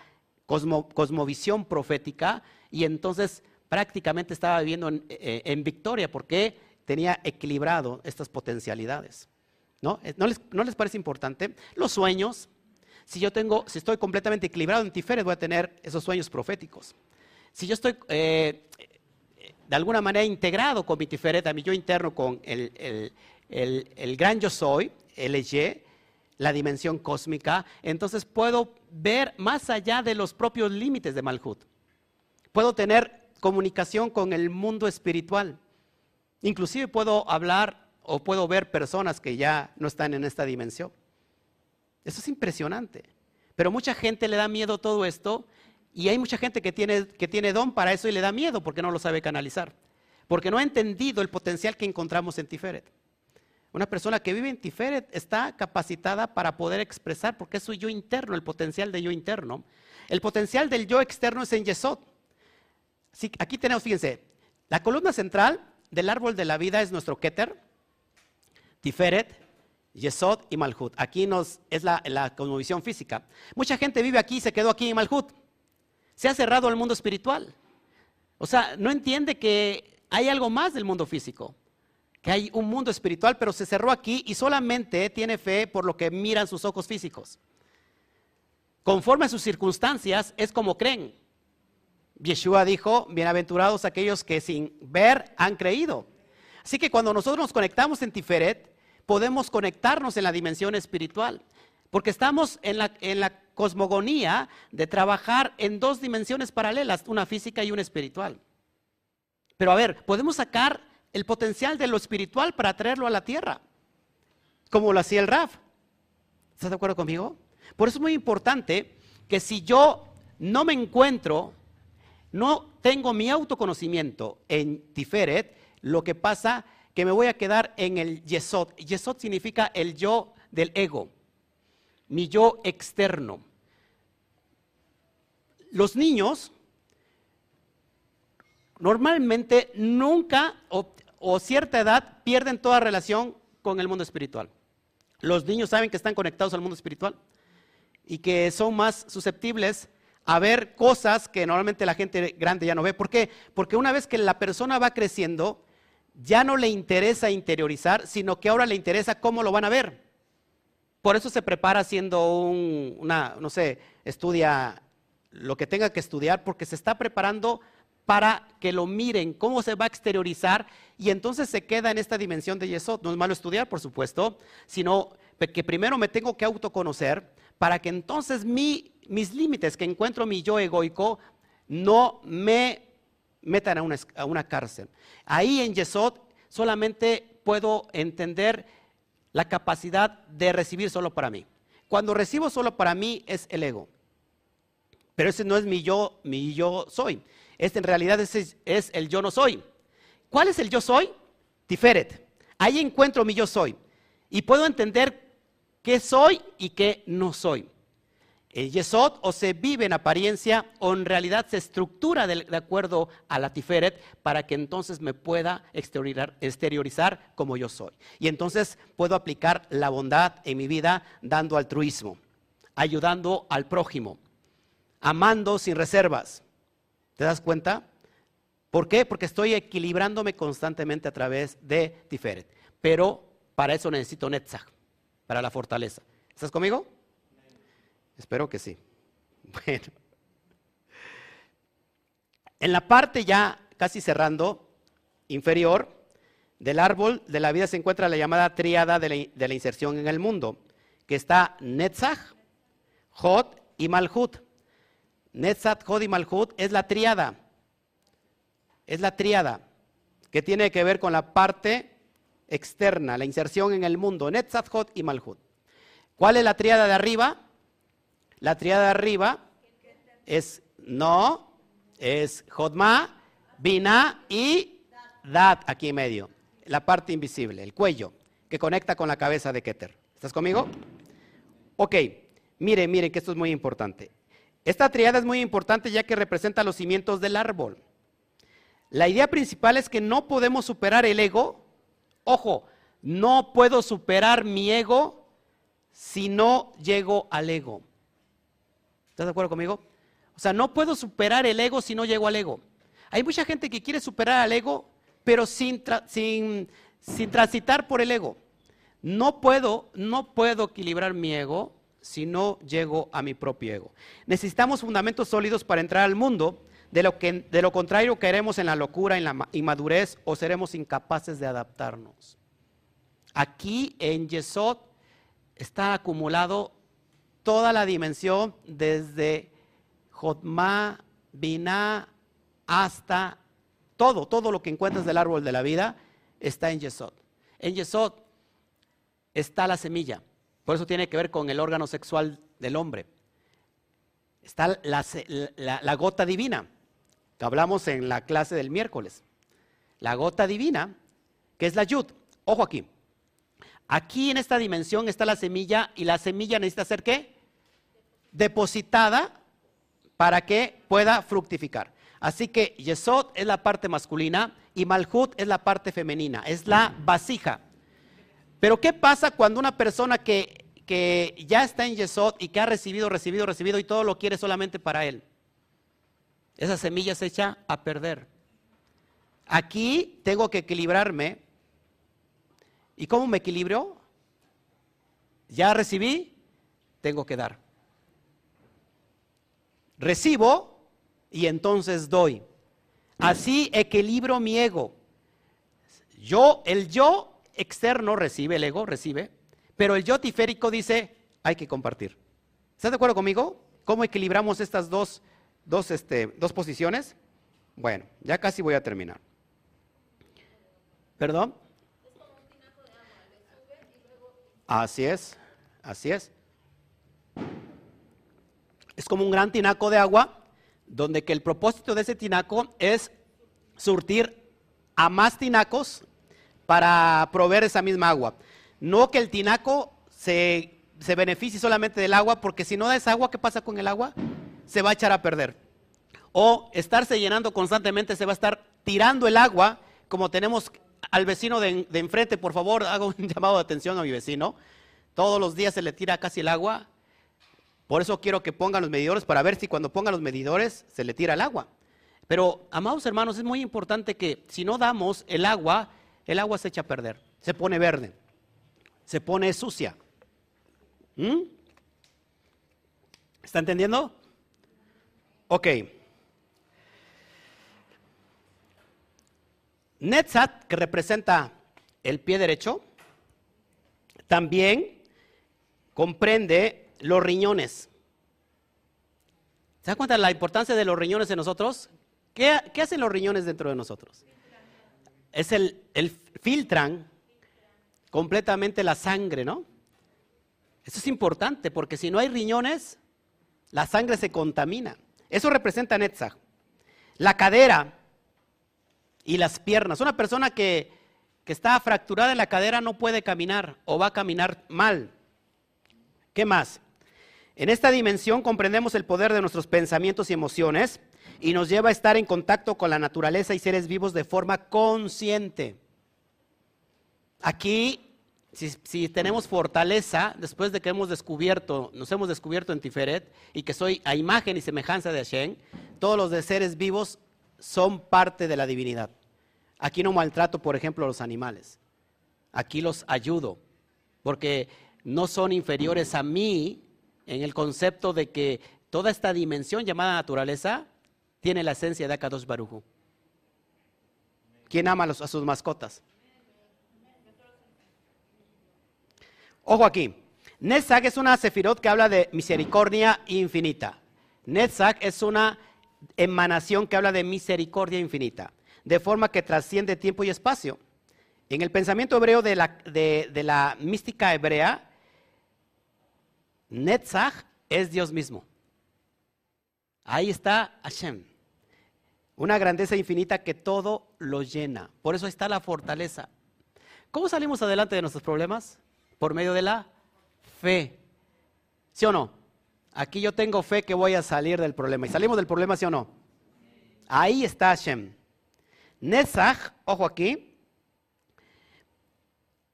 cosmovisión profética y entonces prácticamente estaba viviendo eh, en, victoria porque tenía equilibrado estas potencialidades. ¿No? Eh, ¿No, les, ¿No les parece importante? Los sueños, si yo tengo, si estoy completamente equilibrado en Tiferet, voy a tener esos sueños proféticos. Si yo estoy eh, de alguna manera integrado con mi Tiferet, a mi yo interno, con el, el gran yo soy, el Eye, la dimensión cósmica, entonces puedo ver más allá de los propios límites de Malhut. Puedo tener comunicación con el mundo espiritual. Inclusive puedo hablar o puedo ver personas que ya no están en esta dimensión. Eso es impresionante. Pero mucha gente le da miedo todo esto y hay mucha gente que tiene, que tiene don para eso y le da miedo porque no lo sabe canalizar. Porque no ha entendido el potencial que encontramos en Tiferet. Una persona que vive en Tiferet está capacitada para poder expresar, porque es su yo interno, el potencial de yo interno. El potencial del yo externo es en Yesod aquí tenemos, fíjense, la columna central del árbol de la vida es nuestro Keter, Tiferet, Yesod y Malhut. Aquí nos, es la, la cosmovisión física. Mucha gente vive aquí y se quedó aquí en Malhut. Se ha cerrado al mundo espiritual. O sea, no entiende que hay algo más del mundo físico, que hay un mundo espiritual, pero se cerró aquí y solamente tiene fe por lo que miran sus ojos físicos. Conforme a sus circunstancias, es como creen. Yeshua dijo, bienaventurados aquellos que sin ver han creído. Así que cuando nosotros nos conectamos en Tiferet, podemos conectarnos en la dimensión espiritual, porque estamos en la, en la cosmogonía de trabajar en dos dimensiones paralelas, una física y una espiritual. Pero a ver, podemos sacar el potencial de lo espiritual para traerlo a la tierra, como lo hacía el Raf. ¿Estás de acuerdo conmigo? Por eso es muy importante que si yo no me encuentro no tengo mi autoconocimiento en Tiferet, lo que pasa que me voy a quedar en el Yesod. Yesod significa el yo del ego. mi yo externo. Los niños normalmente nunca o, o, cierta edad pierden toda relación con el mundo espiritual. Los niños saben que están conectados al mundo espiritual y que son más susceptibles a ver cosas que normalmente la gente grande ya no ve. ¿Por qué? Porque una vez que la persona va creciendo, ya no le interesa interiorizar, sino que ahora le interesa cómo lo van a ver. Por eso se prepara haciendo un, una, no sé, estudia lo que tenga que estudiar, porque se está preparando para que lo miren, cómo se va a exteriorizar, y entonces se queda en esta dimensión de Yesod. No es malo estudiar, por supuesto, sino que primero me tengo que autoconocer para que entonces mi, mis límites que encuentro mi yo egoico no me metan a una, cárcel. Ahí en Yesod solamente puedo entender la capacidad de recibir solo para mí. Cuando recibo solo para mí es el ego. Pero ese no es mi yo, mi yo soy. Este en realidad es, es el yo no soy. ¿Cuál es el yo soy? Tiferet. Ahí encuentro mi yo soy. Y puedo entender qué soy y qué no soy. El Yesod o se vive en apariencia o en realidad se estructura de, acuerdo a la Tiferet para que entonces me pueda exteriorizar, exteriorizar como yo soy. Y entonces puedo aplicar la bondad en mi vida dando altruismo, ayudando al prójimo, amando sin reservas. ¿Te das cuenta? ¿Por qué? Porque estoy equilibrándome constantemente a través de Tiferet. Pero para eso necesito Netzach, para la fortaleza. ¿Estás conmigo? Espero que sí. Bueno. En la parte ya casi cerrando, inferior del árbol de la vida se encuentra la llamada tríada de la, inserción en el mundo, que está Netzach, Jod y Malhut. Netzach, Jod y Malhut es la tríada. Es la tríada que tiene que ver con la parte externa, la inserción en el mundo. Netzach, Jod y Malhut. ¿Cuál es la tríada de arriba? La triada de arriba es no, es Jodma, Bina y Dat aquí en medio. La parte invisible, el cuello, que conecta con la cabeza de Keter. ¿Estás conmigo? Ok, miren, miren que esto es muy importante. Esta triada es muy importante ya que representa los cimientos del árbol. La idea principal es que no podemos superar el ego. Ojo, no puedo superar mi ego si no llego al ego. ¿Estás de acuerdo conmigo? O sea, no puedo superar el ego si no llego al ego. Hay mucha gente que quiere superar al ego, pero sin, transitar por el ego. No puedo, no puedo equilibrar mi ego si no llego a mi propio ego. Necesitamos fundamentos sólidos para entrar al mundo, de lo, que, de lo contrario caeremos en la locura, en la inmadurez o seremos incapaces de adaptarnos. Aquí en Yesod está acumulado toda la dimensión desde Jotma, Binah, hasta todo, todo lo que encuentras del árbol de la vida está en Yesod. En Yesod está la semilla, por eso tiene que ver con el órgano sexual del hombre. Está la, gota divina, que hablamos en la clase del miércoles. La gota divina, que es la yud. Ojo aquí. Aquí en esta dimensión está la semilla y la semilla necesita ser qué? Depositada para que pueda fructificar. Así que Yesod es la parte masculina y Malhut es la parte femenina, es la vasija. Pero ¿qué pasa cuando una persona que, que ya está en Yesod y que ha recibido, recibido, recibido y todo lo quiere solamente para él? Esa semilla se echa a perder. Aquí tengo que equilibrarme. ¿Y cómo me equilibro? Ya recibí, tengo que dar recibo y entonces doy. Así equilibro mi ego. Yo, el yo externo recibe, el ego recibe, pero el yo tiférico dice, hay que compartir. ¿Estás de acuerdo conmigo? ¿Cómo equilibramos estas dos, dos, este, dos posiciones? Bueno, ya casi voy a terminar. ¿Perdón? Así es, así es es como un gran tinaco de agua, donde que el propósito de ese tinaco es surtir a más tinacos para proveer esa misma agua. No que el tinaco se se beneficie solamente del agua, porque si no das agua, ¿qué pasa con el agua? Se va a echar a perder. O estarse llenando constantemente, se va a estar tirando el agua, como tenemos al vecino de, enfrente, por favor, hago un llamado de atención a mi vecino. Todos los días se le tira casi el agua. Por eso quiero que pongan los medidores para ver si cuando pongan los medidores se le tira el agua. Pero, amados hermanos, es muy importante que si no damos el agua, el agua se echa a perder, se pone verde, se pone sucia. ¿Mm? ¿Está entendiendo? Ok. Netzat, que representa el pie derecho, también comprende los riñones. ¿Se da cuenta de la importancia de los riñones en nosotros? ¿Qué, hacen los riñones dentro de nosotros? Es el, filtran completamente la sangre, ¿no? Eso es importante porque si no hay riñones, la sangre se contamina. Eso representa Netzach. La cadera y las piernas. Una persona que está fracturada en la cadera no puede caminar o va a caminar mal. ¿Qué más? En esta dimensión comprendemos el poder de nuestros pensamientos y emociones y nos lleva a estar en contacto con la naturaleza y seres vivos de forma consciente. Aquí, si, tenemos fortaleza, después de que hemos descubierto, nos hemos descubierto en Tiferet y que soy a imagen y semejanza de Hashem, todos los seres vivos son parte de la divinidad. Aquí no maltrato, por ejemplo, a los animales. Aquí los ayudo, porque no son inferiores a mí en el concepto de que toda esta dimensión llamada naturaleza tiene la esencia de Akadosh Baruju. ¿Quién ama a, sus mascotas? Ojo aquí. Netzach es una sefirot que habla de misericordia infinita. Netzach es una emanación que habla de misericordia infinita, de forma que trasciende tiempo y espacio. En el pensamiento hebreo de la, de la mística hebrea, Netzach es Dios mismo. Ahí está Hashem. Una grandeza infinita que todo lo llena. Por eso está la fortaleza. ¿Cómo salimos adelante de nuestros problemas? Por medio de la fe. ¿Sí o no? Aquí yo tengo fe que voy a salir del problema. ¿Y salimos del problema, sí o no? Ahí está Hashem. Netzach, ojo aquí.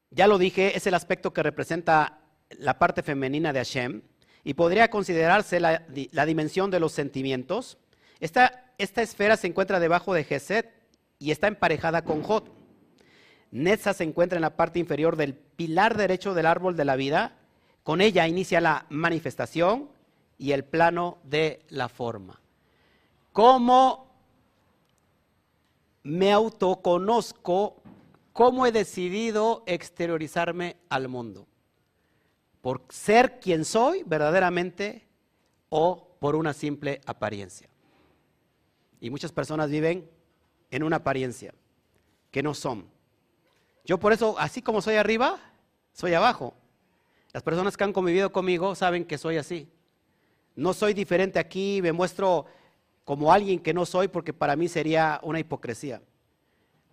Ya lo dije, es el aspecto que representa la parte femenina de Hashem y podría considerarse la, dimensión de los sentimientos. Esta, esta, esfera se encuentra debajo de Geset y está emparejada con Jot. Netza se encuentra en la parte inferior del pilar derecho del árbol de la vida. Con ella inicia la manifestación y el plano de la forma. ¿Cómo me autoconozco? ¿Cómo he decidido exteriorizarme al mundo? Por ser quien soy verdaderamente o por una simple apariencia. Y muchas personas viven en una apariencia que no son. Yo por eso, así como soy arriba, soy abajo. Las personas que han convivido conmigo saben que soy así. No soy diferente aquí, me muestro como alguien que no soy porque para mí sería una hipocresía.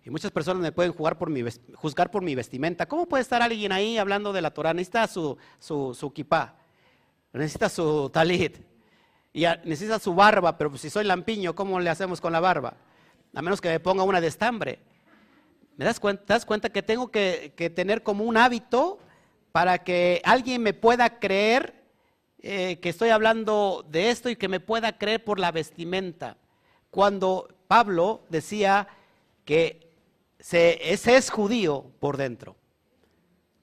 Y muchas personas me pueden jugar por mi, juzgar por mi vestimenta. ¿Cómo puede estar alguien ahí hablando de la Torah? Necesita su, su, su kipá, necesita su talit, y necesita su barba, pero si soy lampiño, ¿cómo le hacemos con la barba? A menos que me ponga una de estambre. ¿Me das cuenta, cuenta que tengo que, tener como un hábito para que alguien me pueda creer eh, que estoy hablando de esto y que me pueda creer por la vestimenta? Cuando Pablo decía que ese es judío por dentro,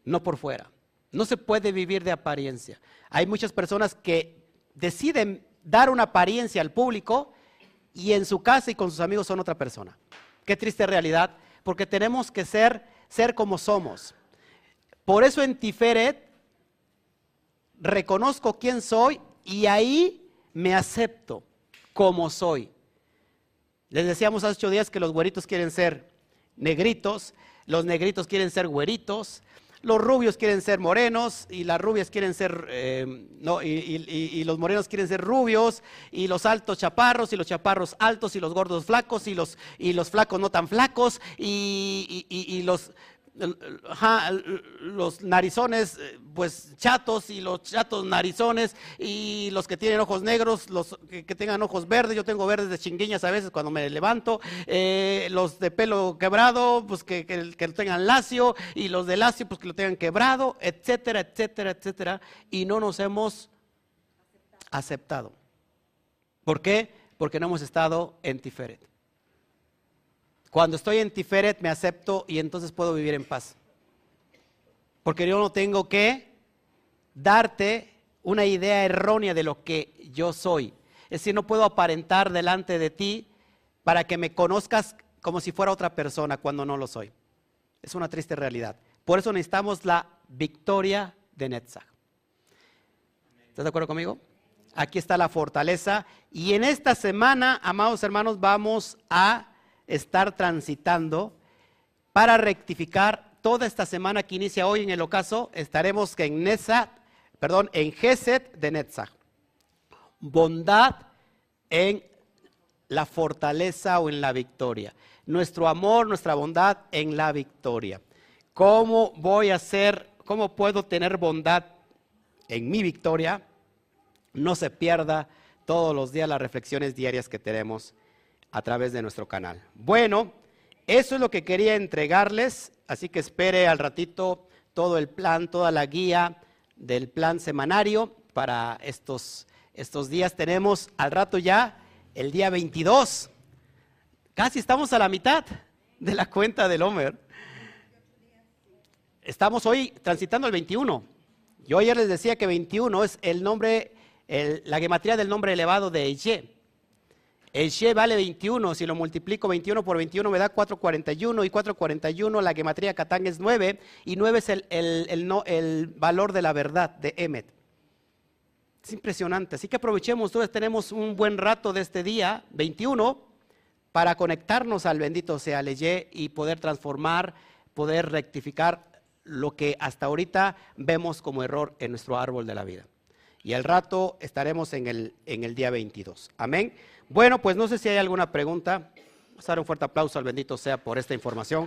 no por fuera. No se puede vivir de apariencia. Hay muchas personas que deciden dar una apariencia al público y en su casa y con sus amigos son otra persona. Qué triste realidad, porque tenemos que ser, ser como somos. Por eso en Tiferet reconozco quién soy y ahí me acepto como soy. Les decíamos hace ocho días que los güeritos quieren ser negritos, los negritos quieren ser güeritos, los rubios quieren ser morenos y las rubias quieren ser, eh, no, y, los morenos quieren ser rubios y los altos chaparros y los chaparros altos y los gordos flacos y los, y los flacos no tan flacos y, los, los narizones, eh, pues chatos y los chatos narizones y los que tienen ojos negros, los que, tengan ojos verdes, yo tengo verdes de chinguiñas a veces cuando me levanto, eh, los de pelo quebrado, pues que, que, lo tengan lacio y los de lacio, pues que lo tengan quebrado, etcétera, etcétera, etcétera, y no nos hemos aceptado. ¿Por qué? Porque no hemos estado en Tiferet. Cuando estoy en Tiferet me acepto y entonces puedo vivir en paz. Porque yo no tengo que darte una idea errónea de lo que yo soy. Es decir, no puedo aparentar delante de ti para que me conozcas como si fuera otra persona cuando no lo soy. Es una triste realidad. Por eso necesitamos la victoria de Netzach. ¿Estás de acuerdo conmigo? Aquí está la fortaleza. Y en esta semana, amados hermanos, vamos a estar transitando para rectificar toda esta semana que inicia hoy en el ocaso. Estaremos en Netzach, perdón, en Geset de Netzach. Bondad en la fortaleza o en la victoria. Nuestro amor, nuestra bondad en la victoria. ¿Cómo voy a hacer, cómo puedo tener bondad en mi victoria? No se pierda todos los días las reflexiones diarias que tenemos a través de nuestro canal. Bueno, eso es lo que quería entregarles, así que espere al ratito todo el plan, toda la guía del plan semanario para estos, estos días. Tenemos al rato ya el día 22. Casi estamos a la mitad de la cuenta del Homer. Estamos hoy transitando el 21. Yo ayer les decía que 21 es el nombre, la gematría del nombre elevado de Eche. El She vale 21, si lo multiplico 21 por 21 me da 441 y 441 la gematría Katang es 9 y 9 es el, el, valor de la verdad de Emmet. Es impresionante, así que aprovechemos, todos tenemos un buen rato de este día 21 para conectarnos al bendito sea Leye y poder transformar, poder rectificar lo que hasta ahorita vemos como error en nuestro árbol de la vida. Y al rato estaremos en el, en el día 22. Amén. Bueno, pues no sé si hay alguna pregunta. Vamos a dar un fuerte aplauso al bendito sea por esta información.